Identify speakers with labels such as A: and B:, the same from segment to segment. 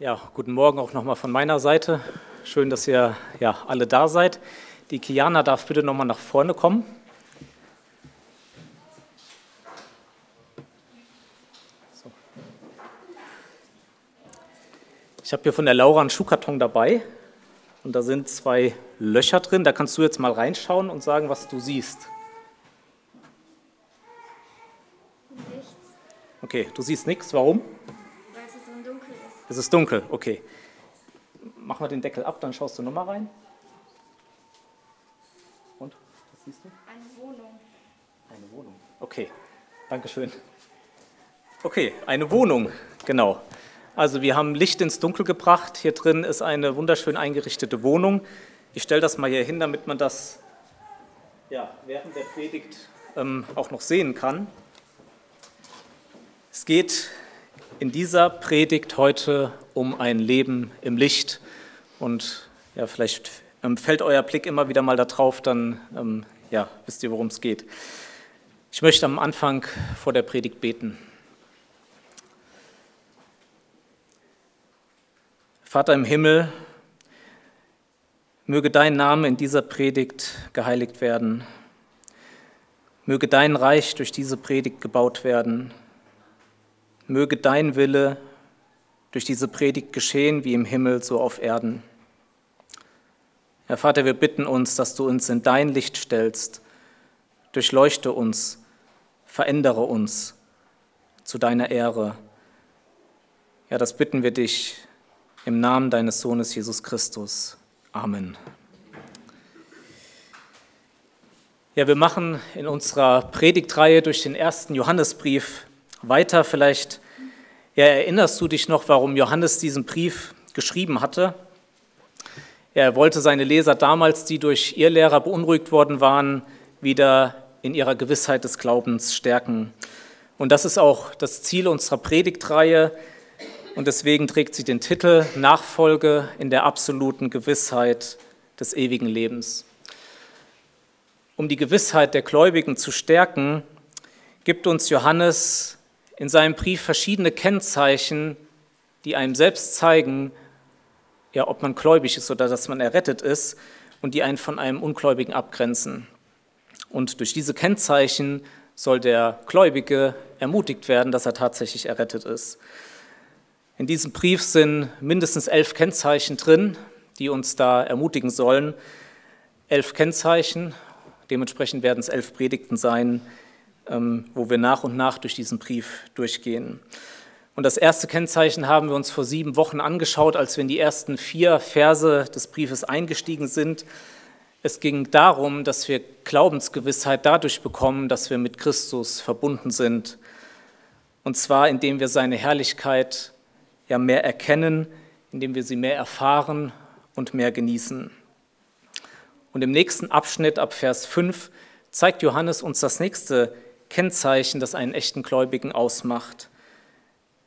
A: Ja, guten Morgen auch nochmal von meiner Seite. Schön, dass ihr ja, alle da seid. Die Kiana darf bitte nochmal nach vorne kommen. So. Ich habe hier von der Laura einen Schuhkarton dabei und da sind zwei Löcher drin. Da kannst du jetzt mal reinschauen und sagen, was du siehst.
B: Nichts,
A: Okay, du siehst nichts. Warum?
B: weil es so dunkel ist.
A: Es ist dunkel, okay. Mach mal den Deckel ab, dann schaust du nochmal rein. Und, was siehst du?
B: Eine Wohnung.
A: Eine Wohnung. Okay, Dankeschön. Okay, eine Wohnung, genau. Also wir haben Licht ins Dunkel gebracht. Hier drin ist eine wunderschön eingerichtete Wohnung. Ich stelle das mal hier hin, damit man das ja, während der Predigt ähm, auch noch sehen kann. Es geht in dieser Predigt heute um ein Leben im Licht. Und ja, vielleicht ähm, fällt euer Blick immer wieder mal darauf, dann ähm, ja, wisst ihr, worum es geht. Ich möchte am Anfang vor der Predigt beten. Vater im Himmel, möge dein Name in dieser Predigt geheiligt werden. Möge dein Reich durch diese Predigt gebaut werden. Möge dein Wille durch diese Predigt geschehen, wie im Himmel, so auf Erden. Herr Vater, wir bitten uns, dass du uns in dein Licht stellst. Durchleuchte uns, verändere uns zu deiner Ehre. Ja, das bitten wir dich im Namen deines Sohnes Jesus Christus. Amen. Ja, wir machen in unserer Predigtreihe durch den ersten Johannesbrief weiter. Vielleicht ja, erinnerst du dich noch, warum Johannes diesen Brief geschrieben hatte. Er wollte seine Leser damals, die durch ihr Lehrer beunruhigt worden waren, wieder in ihrer Gewissheit des Glaubens stärken. Und das ist auch das Ziel unserer Predigtreihe. Und deswegen trägt sie den Titel Nachfolge in der absoluten Gewissheit des ewigen Lebens. Um die Gewissheit der Gläubigen zu stärken, gibt uns Johannes in seinem Brief verschiedene Kennzeichen, die einem selbst zeigen, ja, ob man gläubig ist oder dass man errettet ist und die einen von einem Ungläubigen abgrenzen. Und durch diese Kennzeichen soll der Gläubige ermutigt werden, dass er tatsächlich errettet ist. In diesem Brief sind mindestens elf Kennzeichen drin, die uns da ermutigen sollen. Elf Kennzeichen, dementsprechend werden es elf Predigten sein, wo wir nach und nach durch diesen Brief durchgehen. Und das erste Kennzeichen haben wir uns vor sieben Wochen angeschaut, als wir in die ersten vier Verse des Briefes eingestiegen sind. Es ging darum, dass wir Glaubensgewissheit dadurch bekommen, dass wir mit Christus verbunden sind. Und zwar, indem wir seine Herrlichkeit ja mehr erkennen, indem wir sie mehr erfahren und mehr genießen. Und im nächsten Abschnitt ab Vers 5 zeigt Johannes uns das nächste Kennzeichen, das einen echten Gläubigen ausmacht.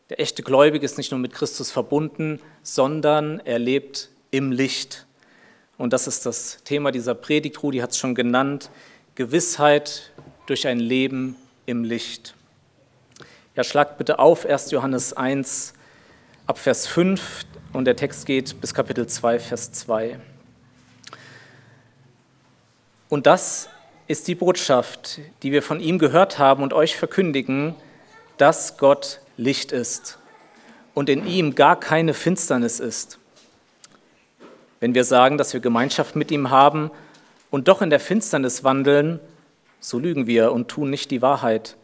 A: Der echte Gläubige ist nicht nur mit Christus verbunden, sondern er lebt im Licht. Und das ist das Thema dieser Predigt. Rudi hat es schon genannt. Gewissheit durch ein Leben im Licht. Ja, schlagt bitte auf 1. Johannes 1 ab Vers 5 und der Text geht bis Kapitel 2, Vers 2. Und das ist die Botschaft, die wir von ihm gehört haben und euch verkündigen, dass Gott Licht ist und in ihm gar keine Finsternis ist. Wenn wir sagen, dass wir Gemeinschaft mit ihm haben und doch in der Finsternis wandeln, so lügen wir und tun nicht die Wahrheit.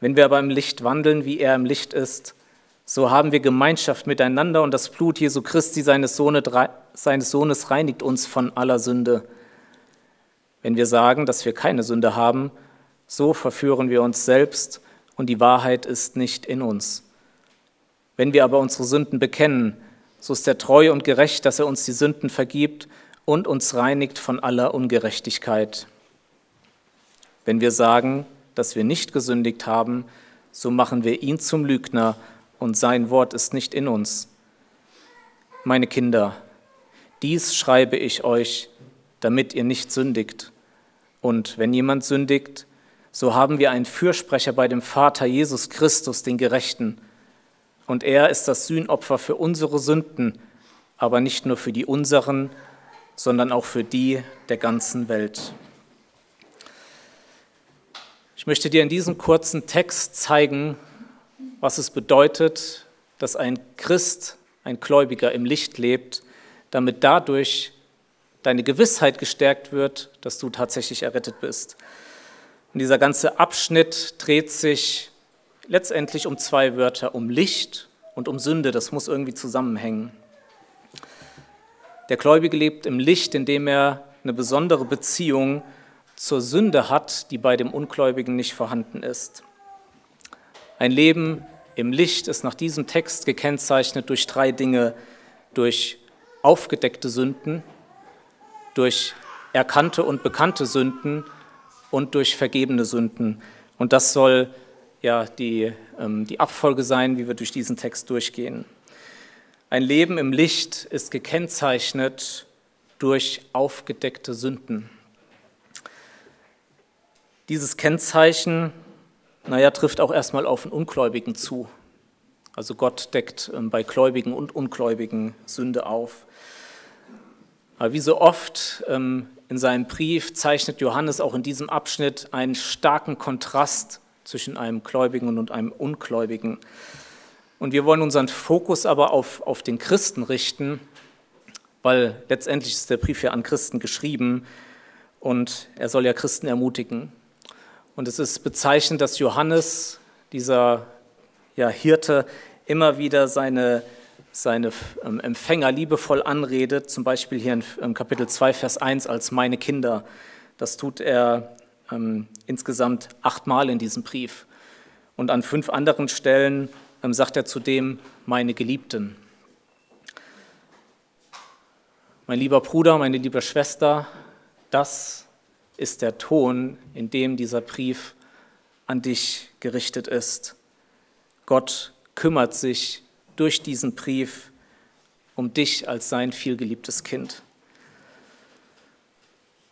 A: Wenn wir aber im Licht wandeln, wie er im Licht ist, so haben wir Gemeinschaft miteinander und das Blut Jesu Christi, seines, Sohne, seines Sohnes, reinigt uns von aller Sünde. Wenn wir sagen, dass wir keine Sünde haben, so verführen wir uns selbst und die Wahrheit ist nicht in uns. Wenn wir aber unsere Sünden bekennen, so ist er treu und gerecht, dass er uns die Sünden vergibt und uns reinigt von aller Ungerechtigkeit. Wenn wir sagen, dass wir nicht gesündigt haben, so machen wir ihn zum Lügner und sein Wort ist nicht in uns. Meine Kinder, dies schreibe ich euch, damit ihr nicht sündigt. Und wenn jemand sündigt, so haben wir einen Fürsprecher bei dem Vater Jesus Christus, den Gerechten. und er ist das Sühnopfer für unsere Sünden, aber nicht nur für die unseren, sondern auch für die der ganzen Welt. Ich möchte dir in diesem kurzen Text zeigen, was es bedeutet, dass ein Christ, ein Gläubiger im Licht lebt, damit dadurch deine Gewissheit gestärkt wird, dass du tatsächlich errettet bist. Und dieser ganze Abschnitt dreht sich letztendlich um zwei Wörter, um Licht und um Sünde. Das muss irgendwie zusammenhängen. Der Gläubige lebt im Licht, indem er eine besondere Beziehung zur Sünde hat, die bei dem Ungläubigen nicht vorhanden ist. Ein Leben im Licht ist nach diesem Text gekennzeichnet durch drei Dinge, durch aufgedeckte Sünden, durch erkannte und bekannte Sünden und durch vergebene Sünden. Und das soll ja die, ähm, die Abfolge sein, wie wir durch diesen Text durchgehen. Ein Leben im Licht ist gekennzeichnet durch aufgedeckte Sünden. Dieses Kennzeichen, naja, trifft auch erstmal auf den Ungläubigen zu. Also Gott deckt ähm, bei Gläubigen und Ungläubigen Sünde auf. Aber wie so oft ähm, in seinem Brief zeichnet Johannes auch in diesem Abschnitt einen starken Kontrast zwischen einem Gläubigen und einem Ungläubigen. Und wir wollen unseren Fokus aber auf, auf den Christen richten, weil letztendlich ist der Brief ja an Christen geschrieben und er soll ja Christen ermutigen. Und es ist bezeichnend, dass Johannes, dieser ja, Hirte, immer wieder seine, seine ähm, Empfänger liebevoll anredet, zum Beispiel hier in Kapitel 2, Vers 1 als meine Kinder. Das tut er ähm, insgesamt achtmal in diesem Brief. Und an fünf anderen Stellen ähm, sagt er zudem, meine Geliebten. Mein lieber Bruder, meine liebe Schwester, das ist der Ton, in dem dieser Brief an dich gerichtet ist. Gott kümmert sich durch diesen Brief um dich als sein vielgeliebtes Kind.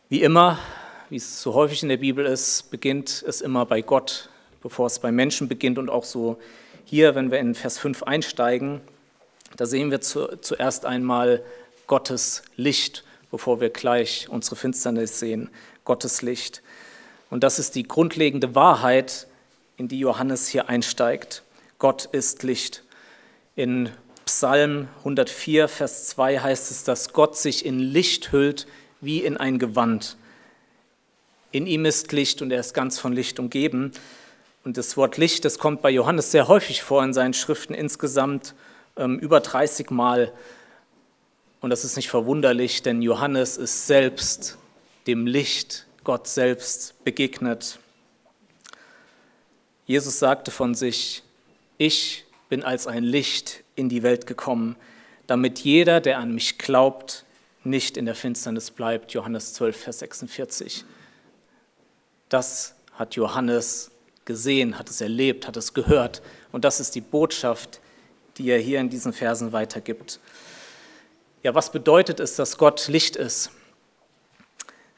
A: Wie immer wie es so häufig in der Bibel ist, beginnt es immer bei Gott, bevor es bei Menschen beginnt. Und auch so hier, wenn wir in Vers 5 einsteigen, da sehen wir zu, zuerst einmal Gottes Licht, bevor wir gleich unsere Finsternis sehen. Gottes Licht. Und das ist die grundlegende Wahrheit, in die Johannes hier einsteigt. Gott ist Licht. In Psalm 104, Vers 2 heißt es, dass Gott sich in Licht hüllt wie in ein Gewand. In ihm ist Licht und er ist ganz von Licht umgeben. Und das Wort Licht, das kommt bei Johannes sehr häufig vor in seinen Schriften, insgesamt ähm, über 30 Mal. Und das ist nicht verwunderlich, denn Johannes ist selbst dem Licht, Gott selbst begegnet. Jesus sagte von sich, ich bin als ein Licht in die Welt gekommen, damit jeder, der an mich glaubt, nicht in der Finsternis bleibt. Johannes 12, Vers 46. Das hat Johannes gesehen, hat es erlebt, hat es gehört. Und das ist die Botschaft, die er hier in diesen Versen weitergibt. Ja, was bedeutet es, dass Gott Licht ist?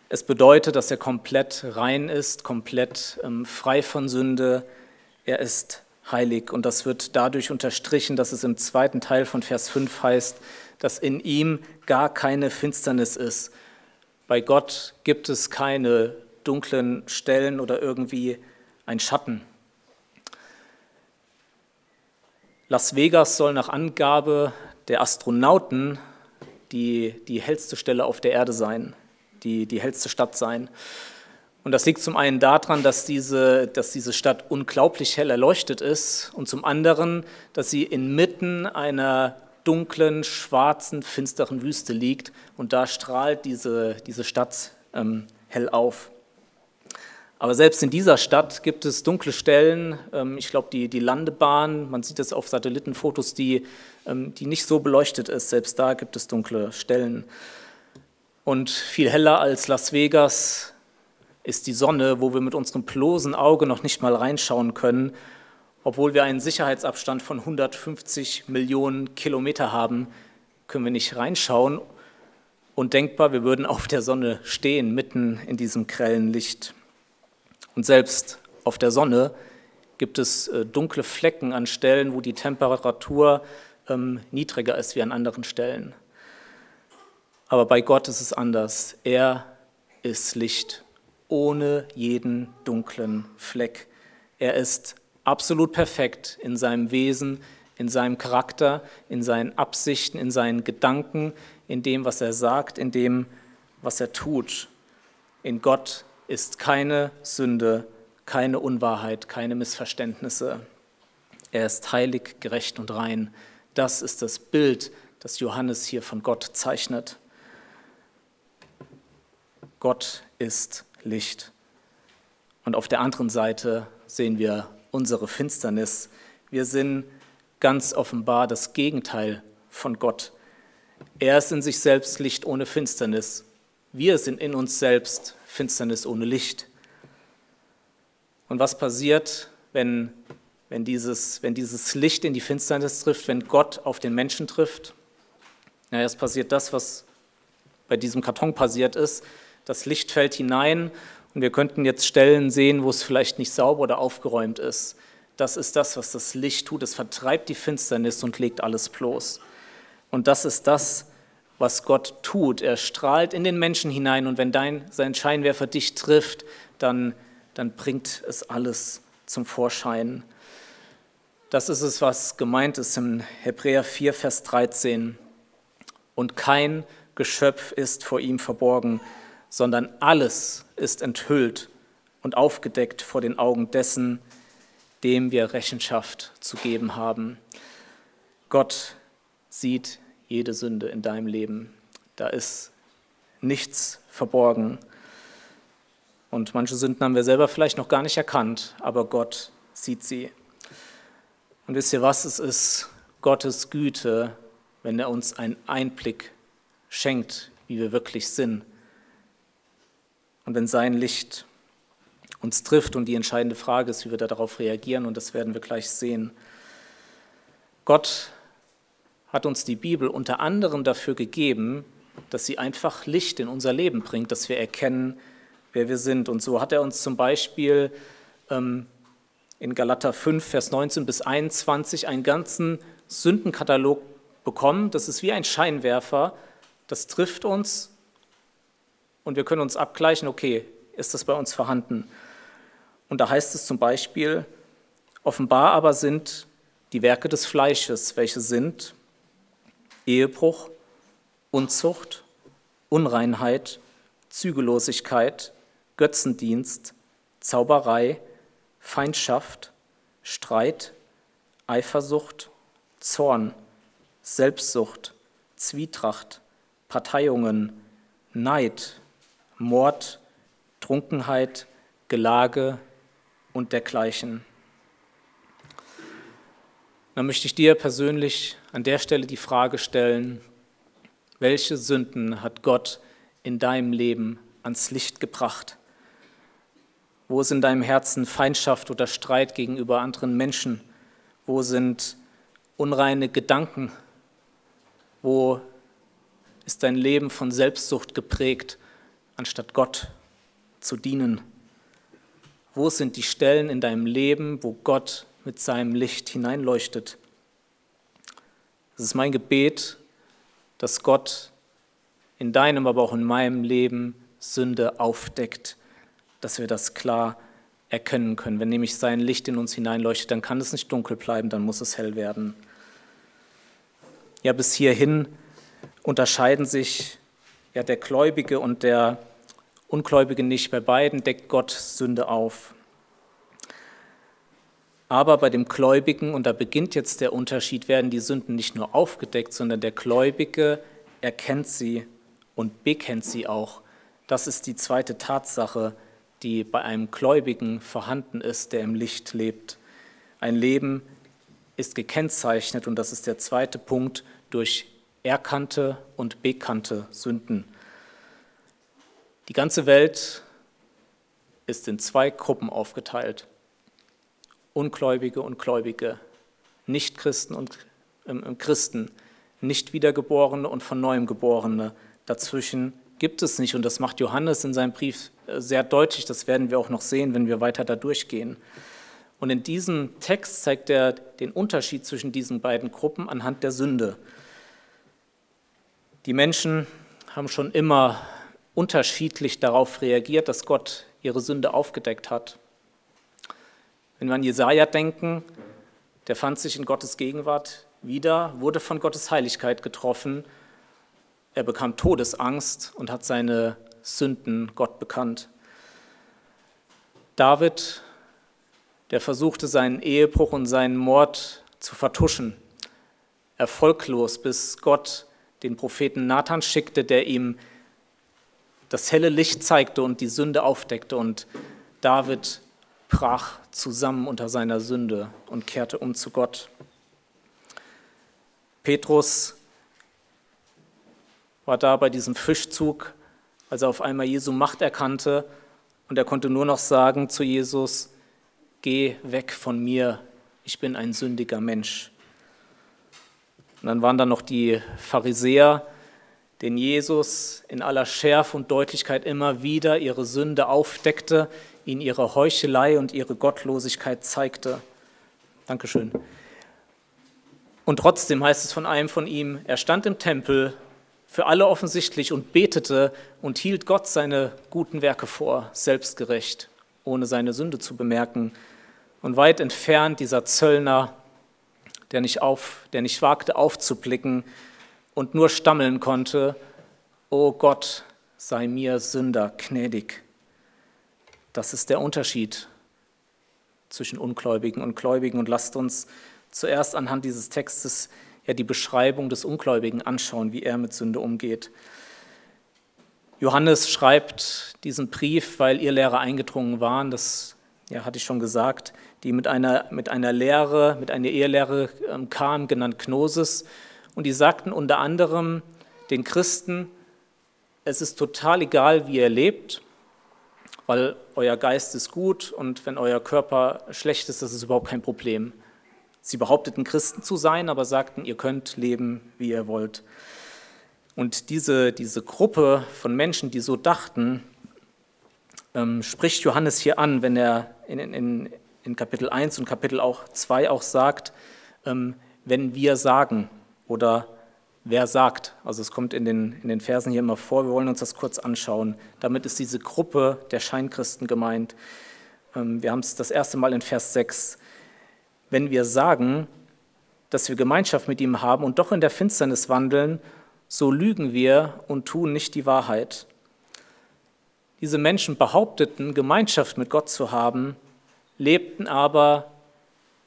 A: Es bedeutet, dass er komplett rein ist, komplett ähm, frei von Sünde. Er ist heilig. Und das wird dadurch unterstrichen, dass es im zweiten Teil von Vers 5 heißt, dass in ihm gar keine Finsternis ist. Bei Gott gibt es keine dunklen Stellen oder irgendwie ein Schatten. Las Vegas soll nach Angabe der Astronauten die, die hellste Stelle auf der Erde sein, die, die hellste Stadt sein. Und das liegt zum einen daran, dass diese, dass diese Stadt unglaublich hell erleuchtet ist und zum anderen, dass sie inmitten einer dunklen, schwarzen, finsteren Wüste liegt und da strahlt diese, diese Stadt ähm, hell auf. Aber selbst in dieser Stadt gibt es dunkle Stellen. Ähm, ich glaube, die, die Landebahn, man sieht es auf Satellitenfotos, die, ähm, die nicht so beleuchtet ist. Selbst da gibt es dunkle Stellen. Und viel heller als Las Vegas ist die Sonne, wo wir mit unserem bloßen Auge noch nicht mal reinschauen können, obwohl wir einen Sicherheitsabstand von 150 Millionen Kilometer haben, können wir nicht reinschauen. Und denkbar, wir würden auf der Sonne stehen, mitten in diesem grellen Licht. Und selbst auf der Sonne gibt es äh, dunkle Flecken an Stellen, wo die Temperatur ähm, niedriger ist wie an anderen Stellen. Aber bei Gott ist es anders. Er ist Licht ohne jeden dunklen Fleck. Er ist absolut perfekt in seinem Wesen, in seinem Charakter, in seinen Absichten, in seinen Gedanken, in dem, was er sagt, in dem, was er tut. In Gott ist keine Sünde, keine Unwahrheit, keine Missverständnisse. Er ist heilig, gerecht und rein. Das ist das Bild, das Johannes hier von Gott zeichnet. Gott ist Licht. Und auf der anderen Seite sehen wir unsere Finsternis. Wir sind ganz offenbar das Gegenteil von Gott. Er ist in sich selbst Licht ohne Finsternis. Wir sind in uns selbst Finsternis ohne Licht. Und was passiert, wenn, wenn, dieses, wenn dieses Licht in die Finsternis trifft, wenn Gott auf den Menschen trifft? Naja, es passiert das, was bei diesem Karton passiert ist. Das Licht fällt hinein und wir könnten jetzt Stellen sehen, wo es vielleicht nicht sauber oder aufgeräumt ist. Das ist das, was das Licht tut. Es vertreibt die Finsternis und legt alles bloß. Und das ist das, was Gott tut. Er strahlt in den Menschen hinein und wenn dein, sein Scheinwerfer dich trifft, dann, dann bringt es alles zum Vorschein. Das ist es, was gemeint ist im Hebräer 4, Vers 13. Und kein Geschöpf ist vor ihm verborgen, sondern alles ist enthüllt und aufgedeckt vor den Augen dessen, dem wir Rechenschaft zu geben haben. Gott sieht jede Sünde in deinem Leben. Da ist nichts verborgen. Und manche Sünden haben wir selber vielleicht noch gar nicht erkannt, aber Gott sieht sie. Und wisst ihr was? Es ist Gottes Güte, wenn er uns einen Einblick schenkt, wie wir wirklich sind. Und wenn sein Licht uns trifft und die entscheidende Frage ist, wie wir darauf reagieren, und das werden wir gleich sehen. Gott hat uns die Bibel unter anderem dafür gegeben, dass sie einfach Licht in unser Leben bringt, dass wir erkennen, wer wir sind. Und so hat er uns zum Beispiel ähm, in Galater 5, Vers 19 bis 21 einen ganzen Sündenkatalog bekommen. Das ist wie ein Scheinwerfer, das trifft uns und wir können uns abgleichen, okay, ist das bei uns vorhanden? Und da heißt es zum Beispiel, offenbar aber sind die Werke des Fleisches, welche sind Ehebruch, Unzucht, Unreinheit, Zügellosigkeit, Götzendienst, Zauberei, Feindschaft, Streit, Eifersucht, Zorn, Selbstsucht, Zwietracht, Parteiungen, Neid, Mord, Trunkenheit, Gelage und dergleichen. Dann möchte ich dir persönlich an der Stelle die Frage stellen, welche Sünden hat Gott in deinem Leben ans Licht gebracht? Wo ist in deinem Herzen Feindschaft oder Streit gegenüber anderen Menschen? Wo sind unreine Gedanken? Wo ist dein Leben von Selbstsucht geprägt? Anstatt Gott zu dienen? Wo sind die Stellen in deinem Leben, wo Gott mit seinem Licht hineinleuchtet? Es ist mein Gebet, dass Gott in deinem, aber auch in meinem Leben Sünde aufdeckt, dass wir das klar erkennen können. Wenn nämlich sein Licht in uns hineinleuchtet, dann kann es nicht dunkel bleiben, dann muss es hell werden. Ja, bis hierhin unterscheiden sich ja, der Gläubige und der Ungläubige nicht. Bei beiden deckt Gott Sünde auf. Aber bei dem Gläubigen, und da beginnt jetzt der Unterschied, werden die Sünden nicht nur aufgedeckt, sondern der Gläubige erkennt sie und bekennt sie auch. Das ist die zweite Tatsache, die bei einem Gläubigen vorhanden ist, der im Licht lebt. Ein Leben ist gekennzeichnet, und das ist der zweite Punkt, durch erkannte und bekannte Sünden. Die ganze Welt ist in zwei Gruppen aufgeteilt. Ungläubige und Gläubige, Nichtchristen und ähm, Christen, nicht Wiedergeborene und von neuem Geborene. Dazwischen gibt es nicht und das macht Johannes in seinem Brief äh, sehr deutlich. Das werden wir auch noch sehen, wenn wir weiter da durchgehen. Und in diesem Text zeigt er den Unterschied zwischen diesen beiden Gruppen anhand der Sünde. Die Menschen haben schon immer unterschiedlich darauf reagiert, dass Gott ihre Sünde aufgedeckt hat. Wenn wir an Jesaja denken, der fand sich in Gottes Gegenwart wieder, wurde von Gottes Heiligkeit getroffen. Er bekam Todesangst und hat seine Sünden Gott bekannt. David, der versuchte seinen Ehebruch und seinen Mord zu vertuschen, erfolglos, bis Gott den Propheten Nathan schickte, der ihm das helle Licht zeigte und die Sünde aufdeckte. Und David brach zusammen unter seiner Sünde und kehrte um zu Gott. Petrus war da bei diesem Fischzug, als er auf einmal Jesu Macht erkannte und er konnte nur noch sagen zu Jesus, geh weg von mir, ich bin ein sündiger Mensch. Und dann waren da noch die Pharisäer, den Jesus in aller Schärfe und Deutlichkeit immer wieder ihre Sünde aufdeckte, ihnen ihre Heuchelei und ihre Gottlosigkeit zeigte. Dankeschön. Und trotzdem heißt es von einem von ihm, er stand im Tempel, für alle offensichtlich, und betete und hielt Gott seine guten Werke vor, selbstgerecht, ohne seine Sünde zu bemerken. Und weit entfernt dieser Zöllner, der nicht, auf, der nicht wagte aufzublicken und nur stammeln konnte, O Gott, sei mir Sünder gnädig. Das ist der Unterschied zwischen Ungläubigen und Gläubigen. Und lasst uns zuerst anhand dieses Textes ja die Beschreibung des Ungläubigen anschauen, wie er mit Sünde umgeht. Johannes schreibt diesen Brief, weil ihr Lehrer eingedrungen waren, das ja, hatte ich schon gesagt, die mit einer, mit einer Lehre, mit einer Ehelehre ähm, kam, genannt Gnosis. Und die sagten unter anderem den Christen, es ist total egal, wie ihr lebt, weil euer Geist ist gut und wenn euer Körper schlecht ist, das ist überhaupt kein Problem. Sie behaupteten Christen zu sein, aber sagten, ihr könnt leben, wie ihr wollt. Und diese, diese Gruppe von Menschen, die so dachten, ähm, spricht Johannes hier an, wenn er in, in, in Kapitel 1 und Kapitel auch 2 auch sagt, ähm, wenn wir sagen oder wer sagt. Also es kommt in den, in den Versen hier immer vor, wir wollen uns das kurz anschauen. Damit ist diese Gruppe der Scheinchristen gemeint. Ähm, wir haben es das erste Mal in Vers 6 wenn wir sagen, dass wir Gemeinschaft mit ihm haben und doch in der Finsternis wandeln, so lügen wir und tun nicht die Wahrheit. Diese Menschen behaupteten, Gemeinschaft mit Gott zu haben, lebten aber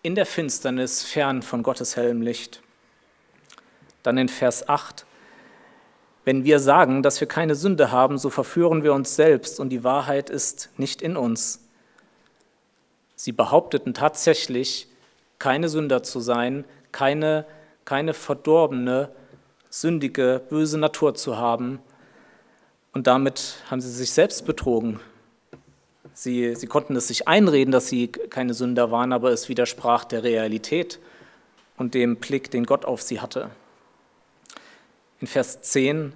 A: in der Finsternis fern von Gottes hellem Licht. Dann in Vers 8, wenn wir sagen, dass wir keine Sünde haben, so verführen wir uns selbst und die Wahrheit ist nicht in uns. Sie behaupteten tatsächlich, keine Sünder zu sein, keine, keine verdorbene, sündige, böse Natur zu haben. Und damit haben sie sich selbst betrogen. Sie, sie konnten es sich einreden, dass sie keine Sünder waren, aber es widersprach der Realität und dem Blick, den Gott auf sie hatte. In Vers 10,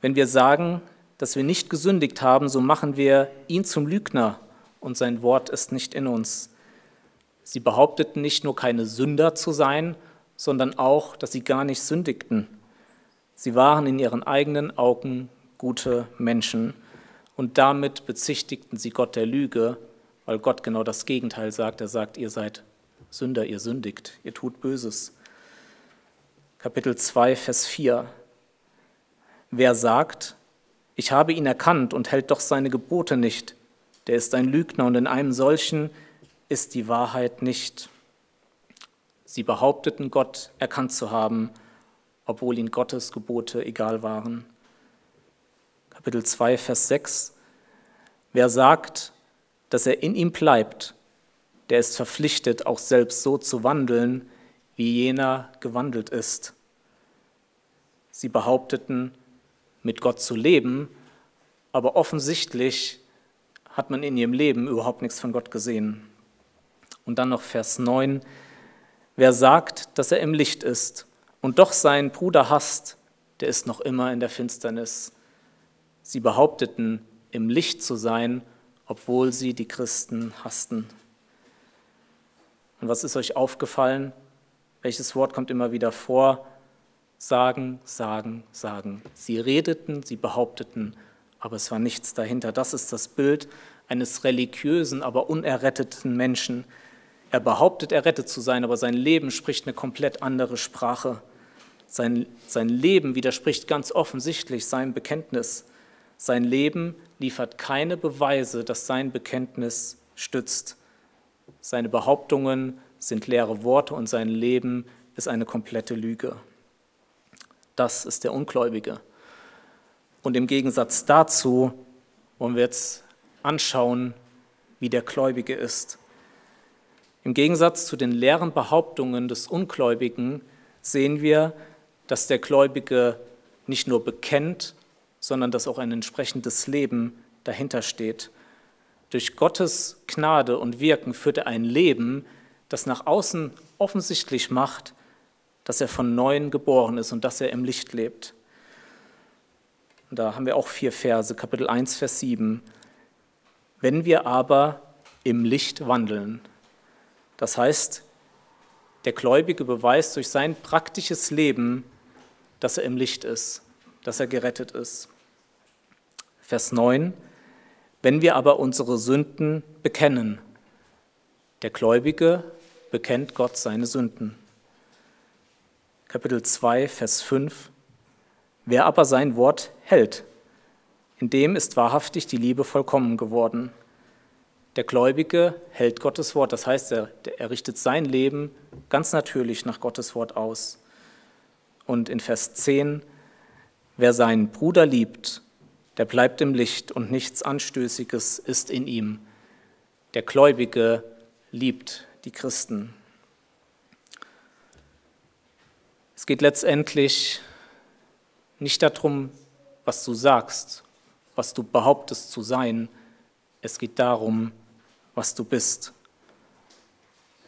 A: wenn wir sagen, dass wir nicht gesündigt haben, so machen wir ihn zum Lügner und sein Wort ist nicht in uns. Sie behaupteten nicht nur keine Sünder zu sein, sondern auch, dass sie gar nicht sündigten. Sie waren in ihren eigenen Augen gute Menschen und damit bezichtigten sie Gott der Lüge, weil Gott genau das Gegenteil sagt. Er sagt, ihr seid Sünder, ihr sündigt, ihr tut Böses. Kapitel 2, Vers 4. Wer sagt, ich habe ihn erkannt und hält doch seine Gebote nicht, der ist ein Lügner und in einem solchen ist die Wahrheit nicht. Sie behaupteten, Gott erkannt zu haben, obwohl ihnen Gottes Gebote egal waren. Kapitel 2, Vers 6. Wer sagt, dass er in ihm bleibt, der ist verpflichtet, auch selbst so zu wandeln, wie jener gewandelt ist. Sie behaupteten, mit Gott zu leben, aber offensichtlich hat man in ihrem Leben überhaupt nichts von Gott gesehen. Und dann noch Vers 9. Wer sagt, dass er im Licht ist und doch seinen Bruder hasst, der ist noch immer in der Finsternis. Sie behaupteten, im Licht zu sein, obwohl sie die Christen hassten. Und was ist euch aufgefallen? Welches Wort kommt immer wieder vor? Sagen, sagen, sagen. Sie redeten, sie behaupteten, aber es war nichts dahinter. Das ist das Bild eines religiösen, aber unerretteten Menschen. Er behauptet, errettet zu sein, aber sein Leben spricht eine komplett andere Sprache. Sein, sein Leben widerspricht ganz offensichtlich seinem Bekenntnis. Sein Leben liefert keine Beweise, dass sein Bekenntnis stützt. Seine Behauptungen sind leere Worte und sein Leben ist eine komplette Lüge. Das ist der Ungläubige. Und im Gegensatz dazu wollen wir jetzt anschauen, wie der Gläubige ist. Im Gegensatz zu den leeren Behauptungen des Ungläubigen sehen wir, dass der Gläubige nicht nur bekennt, sondern dass auch ein entsprechendes Leben dahinter steht. Durch Gottes Gnade und Wirken führt er ein Leben, das nach außen offensichtlich macht, dass er von neuem geboren ist und dass er im Licht lebt. Und da haben wir auch vier Verse, Kapitel 1, Vers 7. Wenn wir aber im Licht wandeln, das heißt, der Gläubige beweist durch sein praktisches Leben, dass er im Licht ist, dass er gerettet ist. Vers 9. Wenn wir aber unsere Sünden bekennen, der Gläubige bekennt Gott seine Sünden. Kapitel 2, Vers 5. Wer aber sein Wort hält, in dem ist wahrhaftig die Liebe vollkommen geworden. Der Gläubige hält Gottes Wort, das heißt, er, er richtet sein Leben ganz natürlich nach Gottes Wort aus. Und in Vers 10, wer seinen Bruder liebt, der bleibt im Licht und nichts Anstößiges ist in ihm. Der Gläubige liebt die Christen. Es geht letztendlich nicht darum, was du sagst, was du behauptest zu sein. Es geht darum, was du bist.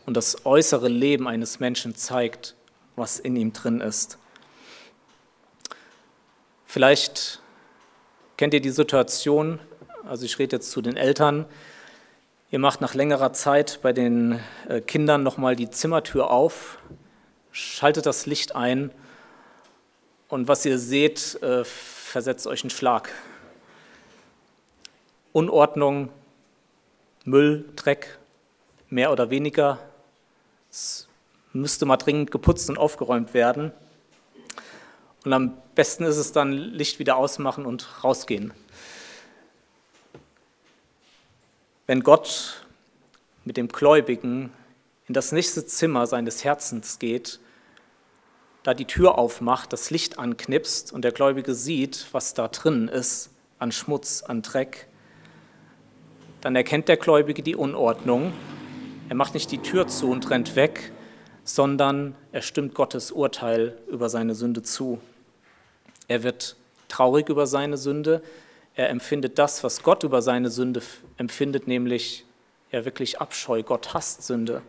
A: Und das äußere Leben eines Menschen zeigt, was in ihm drin ist. Vielleicht kennt ihr die Situation, also ich rede jetzt zu den Eltern, ihr macht nach längerer Zeit bei den äh, Kindern nochmal die Zimmertür auf, schaltet das Licht ein und was ihr seht, äh, versetzt euch einen Schlag. Unordnung, Müll, Dreck, mehr oder weniger. Es müsste mal dringend geputzt und aufgeräumt werden. Und am besten ist es dann, Licht wieder ausmachen und rausgehen. Wenn Gott mit dem Gläubigen in das nächste Zimmer seines Herzens geht, da die Tür aufmacht, das Licht anknipst und der Gläubige sieht, was da drin ist, an Schmutz, an Dreck, dann erkennt der Gläubige die Unordnung. Er macht nicht die Tür zu und rennt weg, sondern er stimmt Gottes Urteil über seine Sünde zu. Er wird traurig über seine Sünde. Er empfindet das, was Gott über seine Sünde empfindet, nämlich er wirklich Abscheu. Gott hasst Sünde.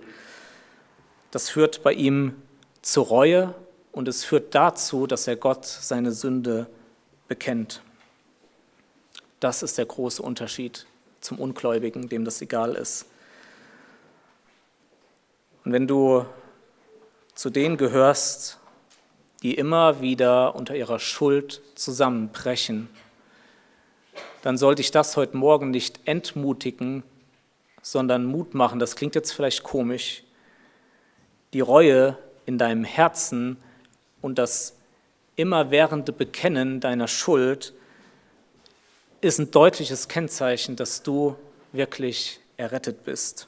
A: Das führt bei ihm zur Reue und es führt dazu, dass er Gott seine Sünde bekennt. Das ist der große Unterschied zum Ungläubigen, dem das egal ist. Und wenn du zu denen gehörst, die immer wieder unter ihrer Schuld zusammenbrechen, dann sollte ich das heute Morgen nicht entmutigen, sondern Mut machen. Das klingt jetzt vielleicht komisch. Die Reue in deinem Herzen und das immerwährende Bekennen deiner Schuld ist ein deutliches Kennzeichen, dass du wirklich errettet bist.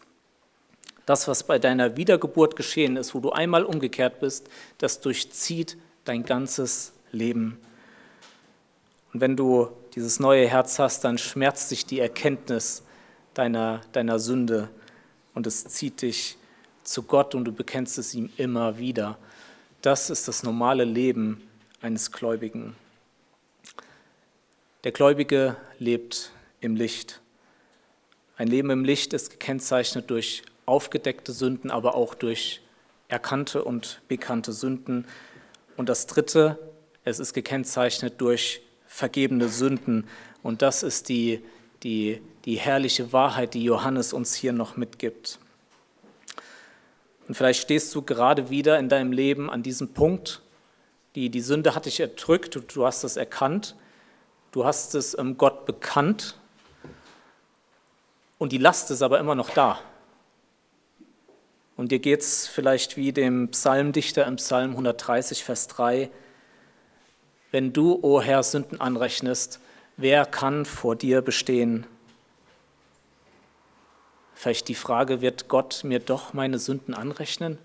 A: Das, was bei deiner Wiedergeburt geschehen ist, wo du einmal umgekehrt bist, das durchzieht dein ganzes Leben. Und wenn du dieses neue Herz hast, dann schmerzt dich die Erkenntnis deiner, deiner Sünde und es zieht dich zu Gott und du bekennst es ihm immer wieder. Das ist das normale Leben eines Gläubigen. Der Gläubige lebt im Licht. Ein Leben im Licht ist gekennzeichnet durch aufgedeckte Sünden, aber auch durch erkannte und bekannte Sünden. Und das Dritte, es ist gekennzeichnet durch vergebene Sünden. Und das ist die, die, die herrliche Wahrheit, die Johannes uns hier noch mitgibt. Und vielleicht stehst du gerade wieder in deinem Leben an diesem Punkt. Die, die Sünde hat dich erdrückt, du, hast es erkannt, du hast es ähm, Gott bekannt und die Last ist aber immer noch da. Und dir geht es vielleicht wie dem Psalmdichter im Psalm 130, Vers 3, wenn du, o oh Herr, Sünden anrechnest, wer kann vor dir bestehen? Vielleicht die Frage, wird Gott mir doch meine Sünden anrechnen?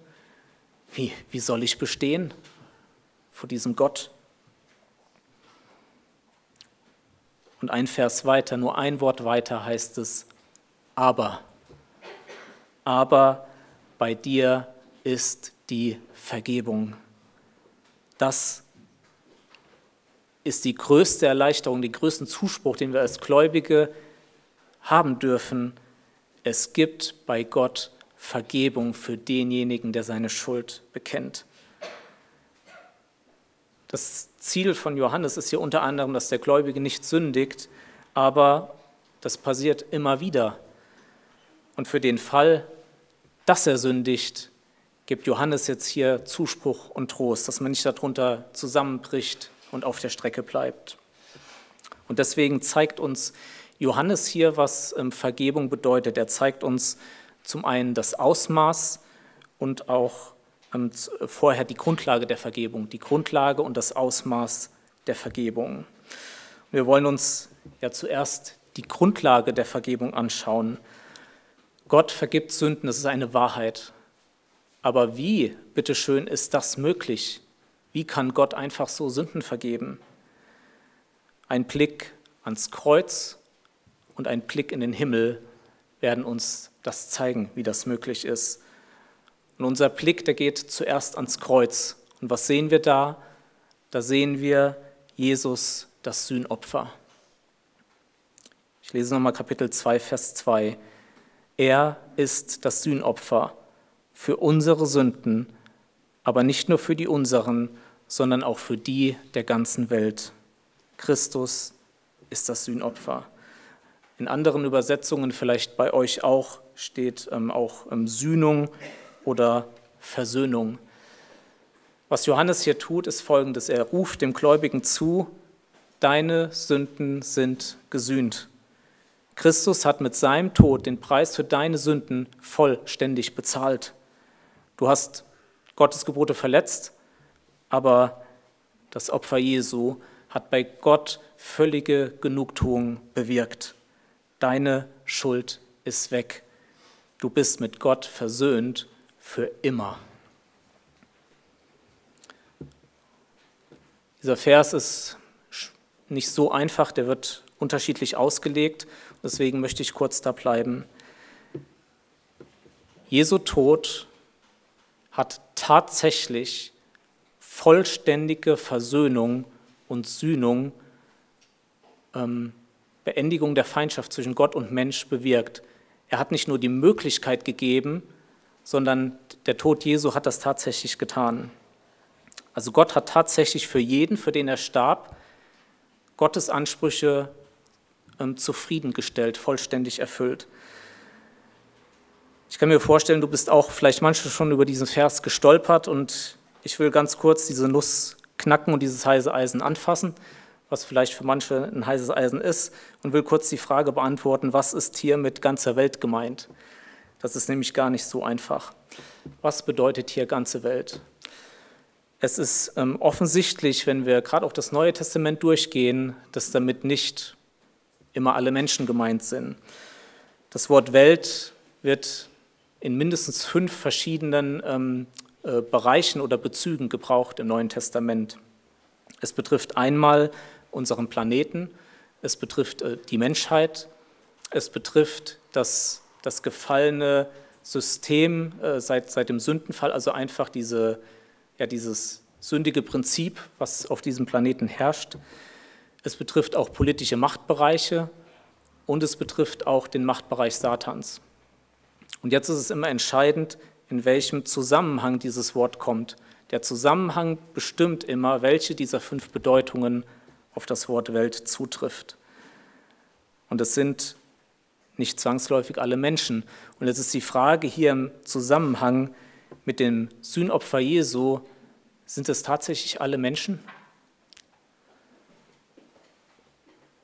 A: Wie, wie soll ich bestehen vor diesem Gott? Und ein Vers weiter, nur ein Wort weiter heißt es, aber, aber bei dir ist die Vergebung. Das ist die größte Erleichterung, den größten Zuspruch, den wir als Gläubige haben dürfen. Es gibt bei Gott Vergebung für denjenigen, der seine Schuld bekennt. Das Ziel von Johannes ist hier unter anderem, dass der Gläubige nicht sündigt, aber das passiert immer wieder. Und für den Fall, dass er sündigt, gibt Johannes jetzt hier Zuspruch und Trost, dass man nicht darunter zusammenbricht und auf der Strecke bleibt. Und deswegen zeigt uns Johannes hier, was ähm, Vergebung bedeutet. Er zeigt uns zum einen das Ausmaß und auch ähm, vorher die Grundlage der Vergebung, die Grundlage und das Ausmaß der Vergebung. Wir wollen uns ja zuerst die Grundlage der Vergebung anschauen. Gott vergibt Sünden, das ist eine Wahrheit. Aber wie, bitteschön, ist das möglich? Wie kann Gott einfach so Sünden vergeben? Ein Blick ans Kreuz und ein Blick in den Himmel werden uns das zeigen, wie das möglich ist. Und unser Blick, der geht zuerst ans Kreuz. Und was sehen wir da? Da sehen wir Jesus, das Sühnopfer. Ich lese nochmal Kapitel 2, Vers 2. Er ist das Sühnopfer für unsere Sünden, aber nicht nur für die unseren, sondern auch für die der ganzen Welt. Christus ist das Sühnopfer. In anderen Übersetzungen, vielleicht bei euch auch, steht ähm, auch ähm, Sühnung oder Versöhnung. Was Johannes hier tut, ist folgendes. Er ruft dem Gläubigen zu, deine Sünden sind gesühnt. Christus hat mit seinem Tod den Preis für deine Sünden vollständig bezahlt. Du hast Gottes Gebote verletzt, aber das Opfer Jesu hat bei Gott völlige Genugtuung bewirkt. Deine Schuld ist weg. Du bist mit Gott versöhnt für immer. Dieser Vers ist nicht so einfach, der wird unterschiedlich ausgelegt. Deswegen möchte ich kurz da bleiben. Jesu Tod hat tatsächlich vollständige Versöhnung und Sühnung, ähm, Beendigung der Feindschaft zwischen Gott und Mensch bewirkt. Er hat nicht nur die Möglichkeit gegeben, sondern der Tod Jesu hat das tatsächlich getan. Also Gott hat tatsächlich für jeden, für den er starb, Gottes Ansprüche ähm, zufriedengestellt, vollständig erfüllt. Ich kann mir vorstellen, du bist auch vielleicht manchmal schon über diesen Vers gestolpert und ich will ganz kurz diese Nuss knacken und dieses heiße Eisen anfassen, was vielleicht für manche ein heißes Eisen ist, und will kurz die Frage beantworten, was ist hier mit ganzer Welt gemeint? Das ist nämlich gar nicht so einfach. Was bedeutet hier ganze Welt? Es ist ähm, offensichtlich, wenn wir gerade auch das Neue Testament durchgehen, dass damit nicht immer alle Menschen gemeint sind. Das Wort Welt wird in mindestens fünf verschiedenen ähm, äh, Bereichen oder Bezügen gebraucht im Neuen Testament. Es betrifft einmal unseren Planeten, es betrifft äh, die Menschheit, es betrifft das, das gefallene System äh, seit, seit dem Sündenfall, also einfach diese, ja, dieses sündige Prinzip, was auf diesem Planeten herrscht. Es betrifft auch politische Machtbereiche und es betrifft auch den Machtbereich Satans. Und jetzt ist es immer entscheidend, in welchem Zusammenhang dieses Wort kommt. Der Zusammenhang bestimmt immer, welche dieser fünf Bedeutungen auf das Wort Welt zutrifft. Und es sind nicht zwangsläufig alle Menschen. Und jetzt ist die Frage hier im Zusammenhang, mit dem Sühnopfer Jesu, sind es tatsächlich alle Menschen?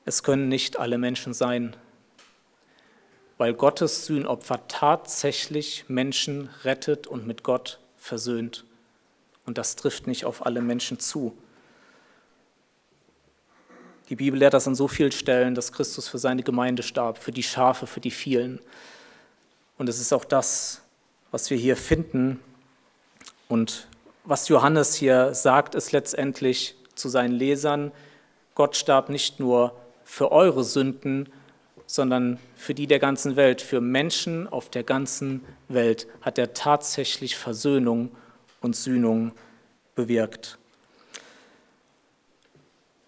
A: Es können nicht alle Menschen sein, weil Gottes Sühnopfer tatsächlich Menschen rettet und mit Gott versöhnt. Und das trifft nicht auf alle Menschen zu. Die Bibel lehrt das an so vielen Stellen, dass Christus für seine Gemeinde starb, für die Schafe, für die vielen. Und es ist auch das, was wir hier finden. Und was Johannes hier sagt, ist letztendlich zu seinen Lesern, Gott starb nicht nur für eure Sünden, sondern für die der ganzen Welt, für Menschen auf der ganzen Welt hat er tatsächlich Versöhnung und Sühnung bewirkt.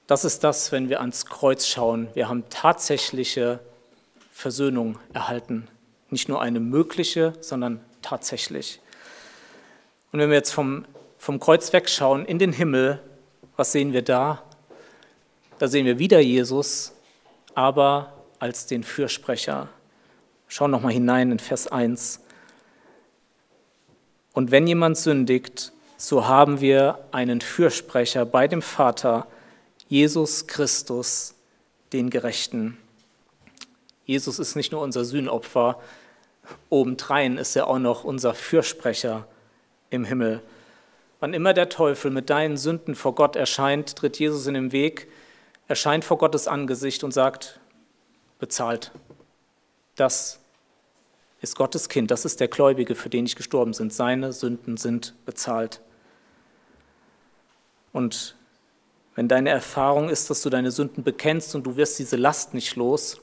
A: Das ist das, wenn wir ans Kreuz schauen. Wir haben tatsächliche Versöhnung erhalten. Nicht nur eine mögliche, sondern tatsächlich. Und wenn wir jetzt vom, vom Kreuz wegschauen in den Himmel, was sehen wir da? Da sehen wir wieder Jesus, aber als den Fürsprecher. Schau noch mal hinein in Vers 1. Und wenn jemand sündigt, so haben wir einen Fürsprecher bei dem Vater, Jesus Christus, den Gerechten. Jesus ist nicht nur unser Sühnopfer, obendrein ist er auch noch unser Fürsprecher im Himmel. Wann immer der Teufel mit deinen Sünden vor Gott erscheint, tritt Jesus in den Weg, erscheint vor Gottes Angesicht und sagt, bezahlt. Das ist Gottes Kind, das ist der Gläubige, für den ich gestorben bin. Seine Sünden sind bezahlt. Und wenn deine Erfahrung ist, dass du deine Sünden bekennst und du wirst diese Last nicht los,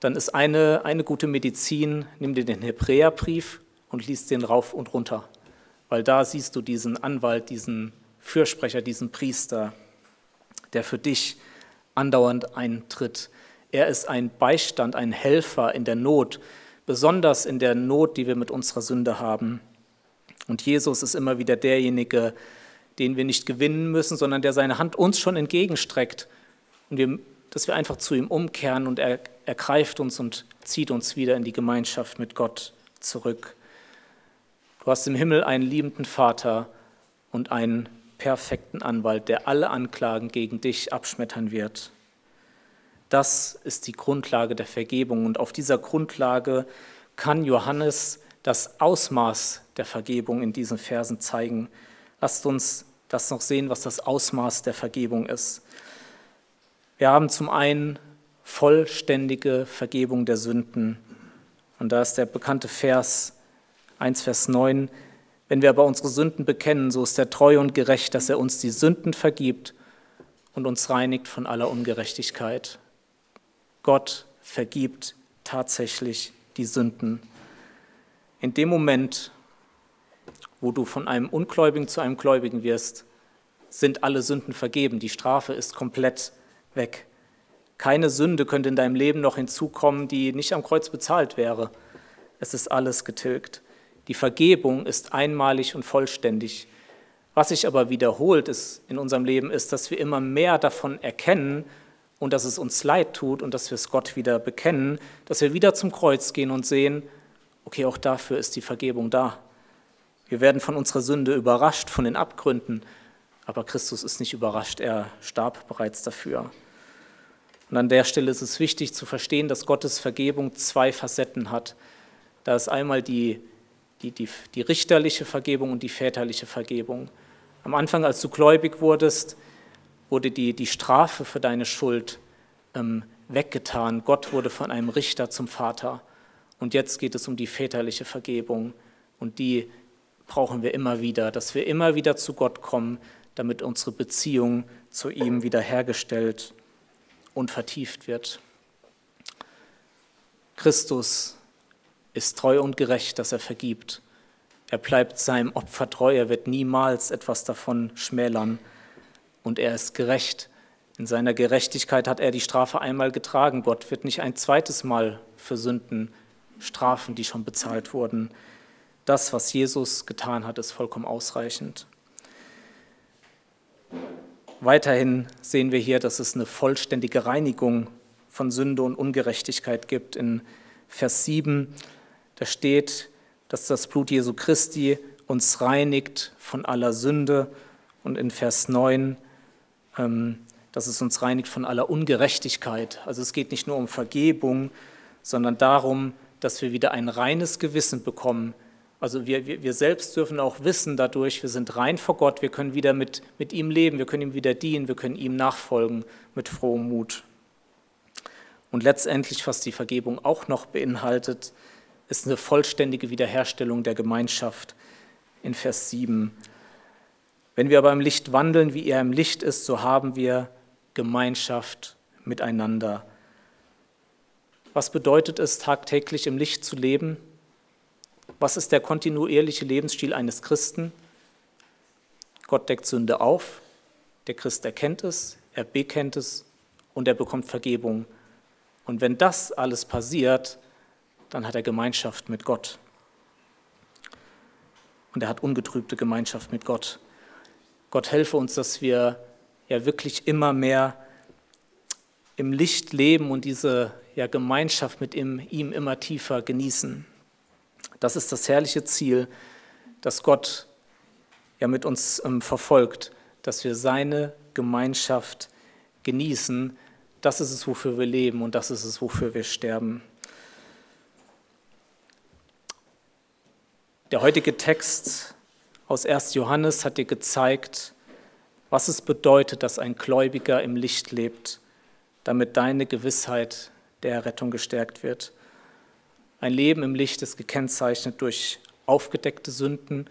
A: dann ist eine, eine gute Medizin, nimm dir den Hebräerbrief und liest den rauf und runter, weil da siehst du diesen Anwalt, diesen Fürsprecher, diesen Priester, der für dich andauernd eintritt. Er ist ein Beistand, ein Helfer in der Not, besonders in der Not, die wir mit unserer Sünde haben. Und Jesus ist immer wieder derjenige, den wir nicht gewinnen müssen, sondern der seine Hand uns schon entgegenstreckt und wir, dass wir einfach zu ihm umkehren und er ergreift uns und zieht uns wieder in die Gemeinschaft mit Gott zurück. Du hast im Himmel einen liebenden Vater und einen perfekten Anwalt, der alle Anklagen gegen dich abschmettern wird. Das ist die Grundlage der Vergebung und auf dieser Grundlage kann Johannes das Ausmaß der Vergebung in diesen Versen zeigen. Lasst uns das noch sehen, was das Ausmaß der Vergebung ist. Wir haben zum einen vollständige Vergebung der Sünden. Und da ist der bekannte Vers 1, Vers 9. Wenn wir aber unsere Sünden bekennen, so ist er treu und gerecht, dass er uns die Sünden vergibt und uns reinigt von aller Ungerechtigkeit. Gott vergibt tatsächlich die Sünden. In dem Moment, wo du von einem Ungläubigen zu einem Gläubigen wirst, sind alle Sünden vergeben. Die Strafe ist komplett weg. Keine Sünde könnte in deinem Leben noch hinzukommen, die nicht am Kreuz bezahlt wäre. Es ist alles getilgt. Die Vergebung ist einmalig und vollständig. Was sich aber wiederholt ist in unserem Leben, ist, dass wir immer mehr davon erkennen und dass es uns leid tut und dass wir es Gott wieder bekennen, dass wir wieder zum Kreuz gehen und sehen, okay, auch dafür ist die Vergebung da. Wir werden von unserer Sünde überrascht, von den Abgründen, aber Christus ist nicht überrascht, er starb bereits dafür. Und an der Stelle ist es wichtig zu verstehen, dass Gottes Vergebung zwei Facetten hat. Da ist einmal die, die, die, die richterliche Vergebung und die väterliche Vergebung. Am Anfang, als du gläubig wurdest, wurde die, die Strafe für deine Schuld ähm, weggetan. Gott wurde von einem Richter zum Vater. Und jetzt geht es um die väterliche Vergebung. Und die brauchen wir immer wieder, dass wir immer wieder zu Gott kommen, damit unsere Beziehung zu ihm wiederhergestellt und vertieft wird. Christus ist treu und gerecht, dass er vergibt. Er bleibt seinem Opfer treu, er wird niemals etwas davon schmälern. Und er ist gerecht. In seiner Gerechtigkeit hat er die Strafe einmal getragen. Gott wird nicht ein zweites Mal für Sünden strafen, die schon bezahlt wurden. Das, was Jesus getan hat, ist vollkommen ausreichend. Weiterhin sehen wir hier, dass es eine vollständige Reinigung von Sünde und Ungerechtigkeit gibt. In Vers 7, da steht, dass das Blut Jesu Christi uns reinigt von aller Sünde und in Vers 9, ähm, dass es uns reinigt von aller Ungerechtigkeit. Also es geht nicht nur um Vergebung, sondern darum, dass wir wieder ein reines Gewissen bekommen. Also wir, wir, wir selbst dürfen auch wissen dadurch, wir sind rein vor Gott, wir können wieder mit, mit ihm leben, wir können ihm wieder dienen, wir können ihm nachfolgen mit frohem Mut. Und letztendlich, was die Vergebung auch noch beinhaltet, ist eine vollständige Wiederherstellung der Gemeinschaft in Vers 7. Wenn wir aber im Licht wandeln, wie er im Licht ist, so haben wir Gemeinschaft miteinander. Was bedeutet es, tagtäglich im Licht zu leben? Was ist der kontinuierliche Lebensstil eines Christen? Gott deckt Sünde auf, der Christ erkennt es, er bekennt es und er bekommt Vergebung. Und wenn das alles passiert, dann hat er Gemeinschaft mit Gott. Und er hat ungetrübte Gemeinschaft mit Gott. Gott helfe uns, dass wir ja wirklich immer mehr im Licht leben und diese ja, Gemeinschaft mit ihm, ihm immer tiefer genießen. Das ist das herrliche Ziel, das Gott ja mit uns ähm, verfolgt, dass wir seine Gemeinschaft genießen. Das ist es, wofür wir leben und das ist es, wofür wir sterben. Der heutige Text aus 1. Johannes hat dir gezeigt, was es bedeutet, dass ein Gläubiger im Licht lebt, damit deine Gewissheit der Rettung gestärkt wird. Ein Leben im Licht ist gekennzeichnet durch aufgedeckte Sünden,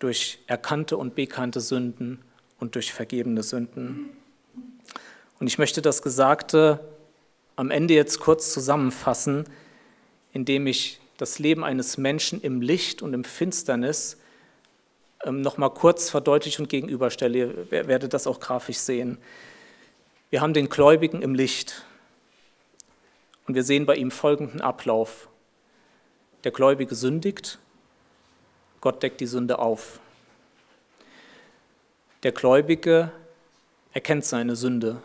A: durch erkannte und bekannte Sünden und durch vergebene Sünden. Und ich möchte das Gesagte am Ende jetzt kurz zusammenfassen, indem ich das Leben eines Menschen im Licht und im Finsternis ähm, noch mal kurz verdeutliche und gegenüberstelle. Ihr werdet das auch grafisch sehen. Wir haben den Gläubigen im Licht und wir sehen bei ihm folgenden Ablauf. Der Gläubige sündigt, Gott deckt die Sünde auf. Der Gläubige erkennt seine Sünde.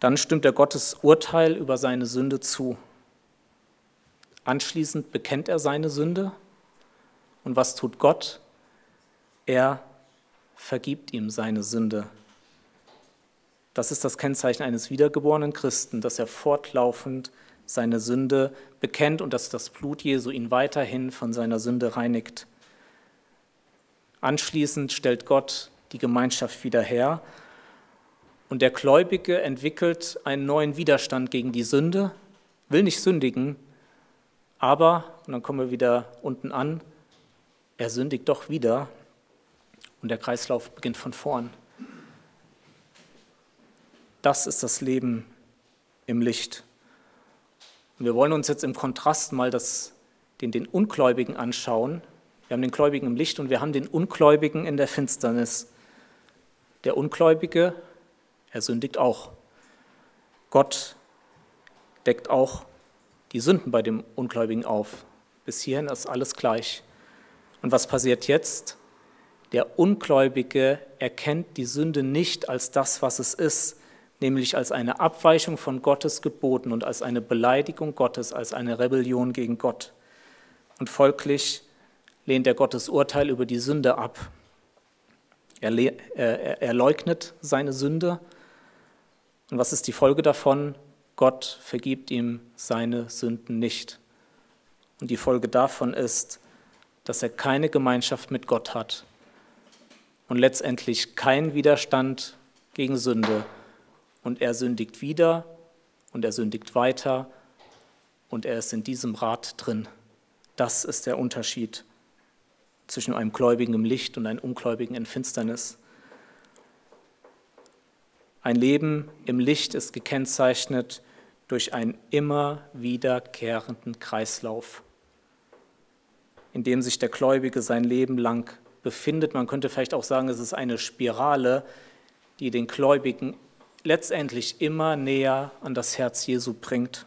A: Dann stimmt er Gottes Urteil über seine Sünde zu. Anschließend bekennt er seine Sünde. Und was tut Gott? Er vergibt ihm seine Sünde. Das ist das Kennzeichen eines wiedergeborenen Christen, dass er fortlaufend seine Sünde bekennt und dass das Blut Jesu ihn weiterhin von seiner Sünde reinigt. Anschließend stellt Gott die Gemeinschaft wieder her und der Gläubige entwickelt einen neuen Widerstand gegen die Sünde, will nicht sündigen, aber, und dann kommen wir wieder unten an, er sündigt doch wieder und der Kreislauf beginnt von vorn. Das ist das Leben im Licht. Und wir wollen uns jetzt im Kontrast mal das, den, den Ungläubigen anschauen. Wir haben den Gläubigen im Licht und wir haben den Ungläubigen in der Finsternis. Der Ungläubige, er sündigt auch. Gott deckt auch die Sünden bei dem Ungläubigen auf. Bis hierhin ist alles gleich. Und was passiert jetzt? Der Ungläubige erkennt die Sünde nicht als das, was es ist, nämlich als eine Abweichung von Gottes Geboten und als eine Beleidigung Gottes, als eine Rebellion gegen Gott. Und folglich lehnt er Gottes Urteil über die Sünde ab. Er, er, er leugnet seine Sünde. Und was ist die Folge davon? Gott vergibt ihm seine Sünden nicht. Und die Folge davon ist, dass er keine Gemeinschaft mit Gott hat und letztendlich keinen Widerstand gegen Sünde. Und er sündigt wieder und er sündigt weiter und er ist in diesem Rad drin. Das ist der Unterschied zwischen einem Gläubigen im Licht und einem Ungläubigen in Finsternis. Ein Leben im Licht ist gekennzeichnet durch einen immer wiederkehrenden Kreislauf, in dem sich der Gläubige sein Leben lang befindet. Man könnte vielleicht auch sagen, es ist eine Spirale, die den Gläubigen letztendlich immer näher an das Herz Jesu bringt.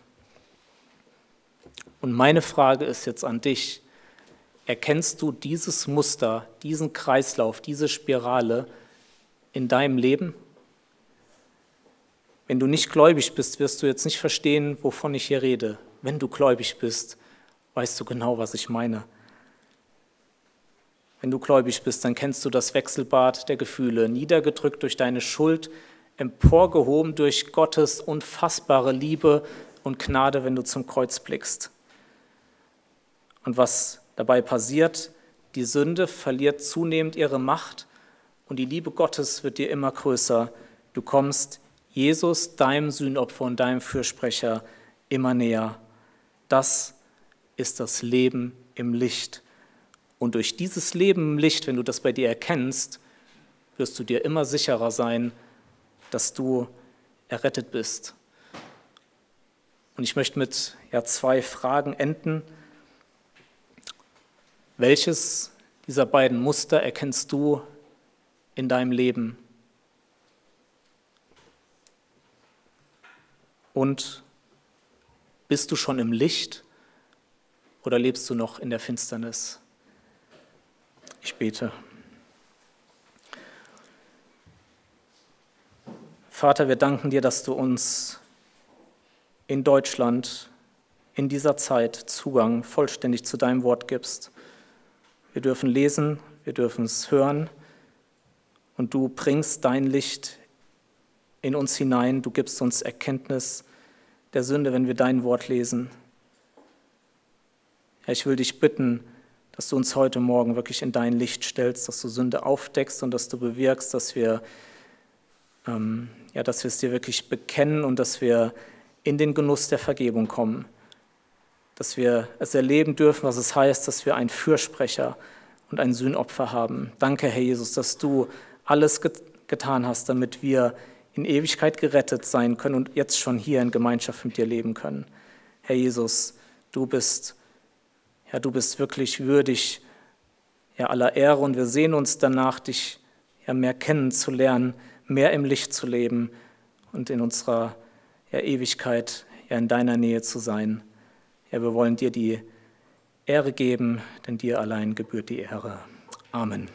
A: Und meine Frage ist jetzt an dich, erkennst du dieses Muster, diesen Kreislauf, diese Spirale in deinem Leben? Wenn du nicht gläubig bist, wirst du jetzt nicht verstehen, wovon ich hier rede. Wenn du gläubig bist weißt du genau, was ich meine. Wenn du gläubig bist, dann kennst du das Wechselbad der Gefühle, niedergedrückt durch deine Schuld, emporgehoben durch Gottes unfassbare Liebe und Gnade, wenn du zum Kreuz blickst. Und was dabei passiert, die Sünde verliert zunehmend ihre Macht und die Liebe Gottes wird dir immer größer. Du kommst Jesus, deinem Sühnopfer und deinem Fürsprecher, immer näher. Das ist das Leben im Licht. Und durch dieses Leben im Licht, wenn du das bei dir erkennst, wirst du dir immer sicherer sein, dass du errettet bist. Und ich möchte mit ja, zwei Fragen enden. Welches dieser beiden Muster erkennst du in deinem Leben? Und bist du schon im Licht oder lebst du noch in der Finsternis? Ich bete. Vater, wir danken dir, dass du uns in Deutschland in dieser Zeit Zugang vollständig zu deinem Wort gibst. Wir dürfen lesen, wir dürfen es hören und du bringst dein Licht in uns hinein, du gibst uns Erkenntnis der Sünde, wenn wir dein Wort lesen. Herr, ich will dich bitten, dass du uns heute Morgen wirklich in dein Licht stellst, dass du Sünde aufdeckst und dass du bewirkst, dass wir, ähm, ja, dass wir es dir wirklich bekennen und dass wir in den Genuss der Vergebung kommen, dass wir es erleben dürfen, was es heißt, dass wir einen Fürsprecher und ein Sühnopfer haben. Danke, Herr Jesus, dass du alles get getan hast, damit wir in Ewigkeit gerettet sein können und jetzt schon hier in Gemeinschaft mit dir leben können. Herr Jesus, du bist ja, du bist wirklich würdig ja, aller Ehre und wir sehen uns danach, dich ja, mehr kennenzulernen, mehr im Licht zu leben und in unserer ja, Ewigkeit ja, in deiner Nähe zu sein. Ja, wir wollen dir die Ehre geben, denn dir allein gebührt die Ehre. Amen.